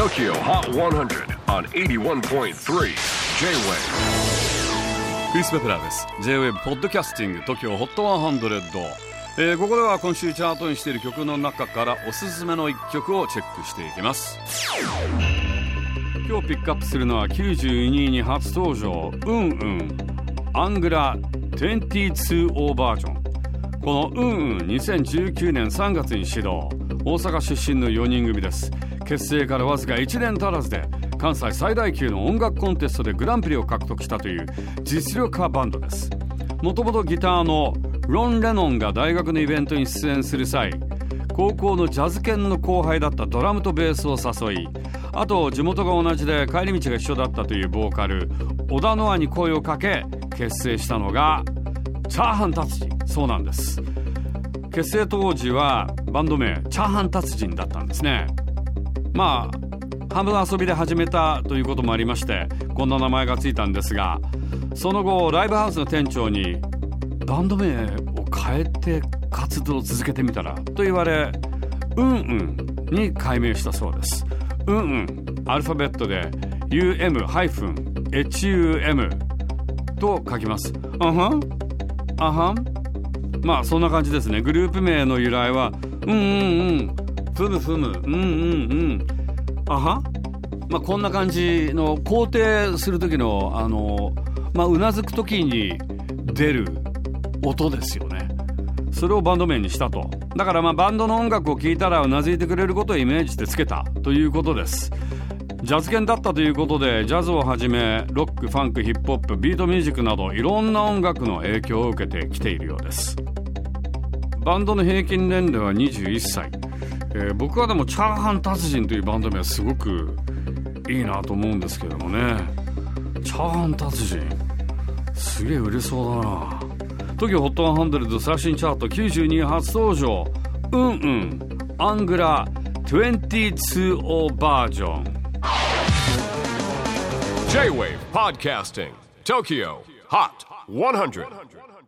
TOKYO HOT 100 on 81.3 J-WAVE クリス・ベプラーです。J-WAVE ポッドキャスティング TOKYO HOT 100、えー、ここでは今週チャートにしている曲の中からおすすめの一曲をチェックしていきます。今日ピックアップするのは92位に初登場。うんうん。アングラ22オーバージョン。このうんうん2019年3月に始動。大阪出身の4人組です。結成からわずか1年足らずで関西最大級の音楽コンテストでグランプリを獲得したという実力派バンドです。もともとギターのロン・レノンが大学のイベントに出演する際高校のジャズ犬の後輩だったドラムとベースを誘いあと地元が同じで帰り道が一緒だったというボーカル小田ノアに声をかけ結成したのがチャーハン達人。そうなんです。結成当時はバンド名チャーハン達人だったんですね。まあ半分遊びで始めたということもありましてこんな名前がついたんですがその後ライブハウスの店長にバンド名を変えて活動を続けてみたらと言われうんうんに改名したそうです。うんうんアルファベットで UM-HUM と書きます。あはん？あはん？まあそんな感じですね。グループ名の由来はうんうんうんふむふむ。うんうんうん。あは？まあこんな感じの肯定する時のあのまあうなずく時に出る音ですよね。それをバンド名にしたと。だからまあバンドの音楽を聴いたらうなずいてくれることをイメージしてつけた。ということです。ジャズ研だったということでジャズをはじめロックファンクヒップホップビートミュージックなどいろんな音楽の影響を受けてきているようです。バンドの平均年齢は21歳、えー、僕はでもチャーハン達人というバンド名はすごくいいなと思うんですけどもね。チャーハン達人。すげえ売れそうだな。 TOKIO HOT 100 最新チャート92初登場。うんうん。アングラ22オーバージョン。J-WAVE PODCASTING TOKYO HOT 100